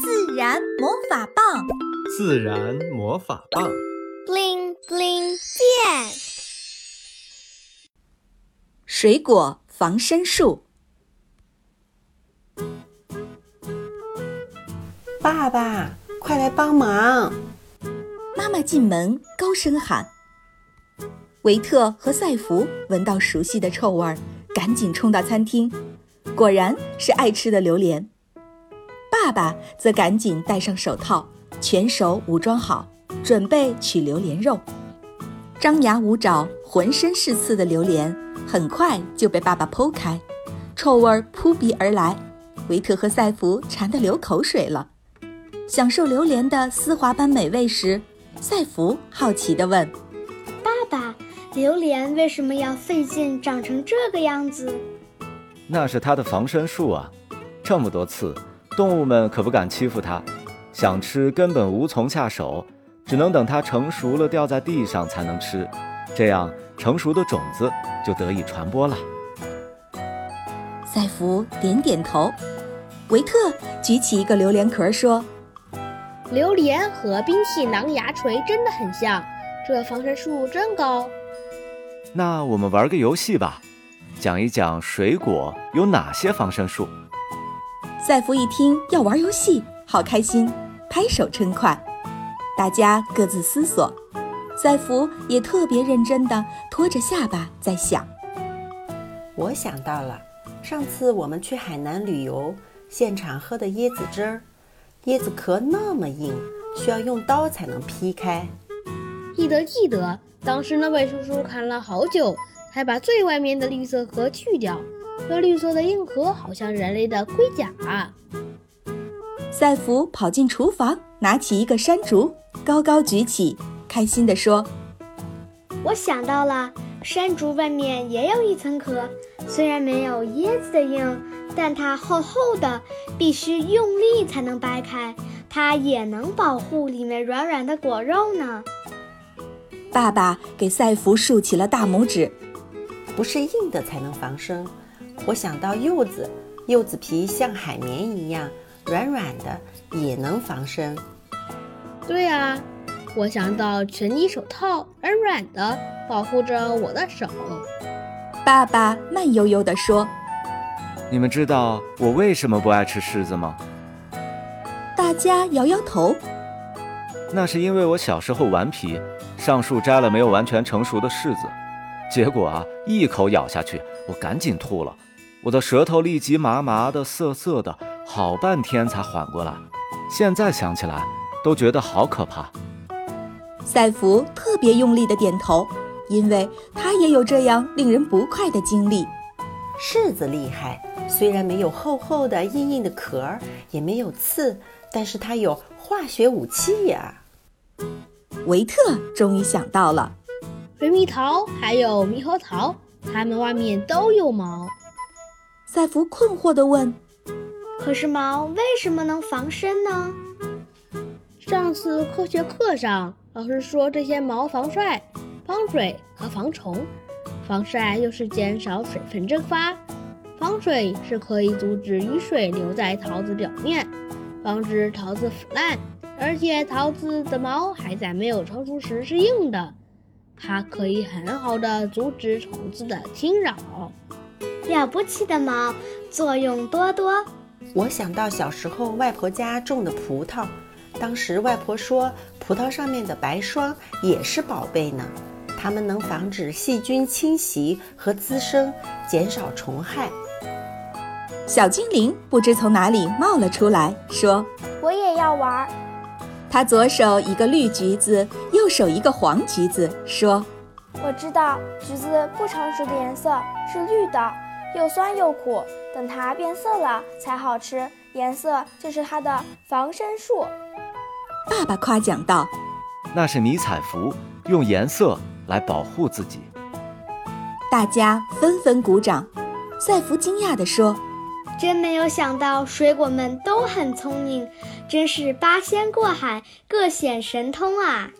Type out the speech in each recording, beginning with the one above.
自然魔法棒，自然魔法棒，bling bling 变。水果防身术。爸爸，快来帮忙！妈妈进门，高声喊。维特和赛弗闻到熟悉的臭味儿，赶紧冲到餐厅，果然是爱吃的榴莲。爸爸则赶紧戴上手套，全手武装好，准备取榴莲肉。张牙舞爪、浑身是刺的榴莲很快就被爸爸剖开，臭味扑鼻而来。维特和赛弗馋得流口水了。享受榴莲的丝滑般美味时，赛弗好奇地问：“爸爸，榴莲为什么要费劲长成这个样子？”“那是它的防身术啊，这么多刺。”动物们可不敢欺负它，想吃根本无从下手，只能等它成熟了掉在地上才能吃，这样成熟的种子就得以传播了。赛弗点点头，维特举起一个榴莲壳说：“榴莲和兵器狼牙锤真的很像，这防身术真高。”那我们玩个游戏吧，讲一讲水果有哪些防身术。赛弗一听要玩游戏，好开心，拍手称快。大家各自思索，赛福也特别认真地托着下巴在想。我想到了，上次我们去海南旅游，现场喝的椰子汁儿，椰子壳那么硬，需要用刀才能劈开。记得记得，当时那位叔叔砍了好久，才把最外面的绿色壳去掉。这绿色的硬壳好像人类的盔甲。赛弗跑进厨房，拿起一个山竹，高高举起，开心地说：“我想到了，山竹外面也有一层壳，虽然没有椰子的硬，但它厚厚的，必须用力才能掰开。它也能保护里面软软的果肉呢。”爸爸给赛弗竖起了大拇指：“不是硬的才能防身。”我想到柚子，柚子皮像海绵一样软软的，也能防身。对啊，我想到拳击手套软软的，保护着我的手。爸爸慢悠悠地说：“你们知道我为什么不爱吃柿子吗？”大家摇摇头。那是因为我小时候顽皮，上树摘了没有完全成熟的柿子，结果啊，一口咬下去，我赶紧吐了。我的舌头立即麻麻的、涩涩的，好半天才缓过来。现在想起来，都觉得好可怕。赛福特别用力的点头，因为他也有这样令人不快的经历。柿子厉害，虽然没有厚厚的、硬硬的壳儿，也没有刺，但是它有化学武器呀。维特终于想到了，水蜜桃还有猕猴桃，它们外面都有毛。赛弗困惑地问：“可是毛为什么能防身呢？”上次科学课上，老师说这些毛防晒、防水和防虫。防晒就是减少水分蒸发，防水是可以阻止雨水留在桃子表面，防止桃子腐烂。而且桃子的毛还在没有成熟时是硬的，它可以很好的阻止虫子的侵扰。了不起的毛，作用多多。我想到小时候外婆家种的葡萄，当时外婆说葡萄上面的白霜也是宝贝呢，它们能防止细菌侵袭和滋生，减少虫害。小精灵不知从哪里冒了出来，说：“我也要玩。”他左手一个绿橘子，右手一个黄橘子，说：“我知道橘子不成熟的颜色是绿的。”又酸又苦，等它变色了才好吃。颜色就是它的防身术。爸爸夸奖道：“那是迷彩服，用颜色来保护自己。”大家纷纷鼓掌。赛弗惊讶地说：“真没有想到，水果们都很聪明，真是八仙过海，各显神通啊！”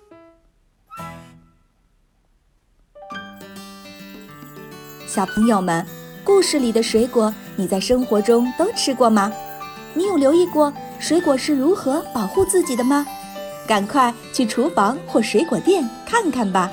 小朋友们。故事里的水果，你在生活中都吃过吗？你有留意过水果是如何保护自己的吗？赶快去厨房或水果店看看吧。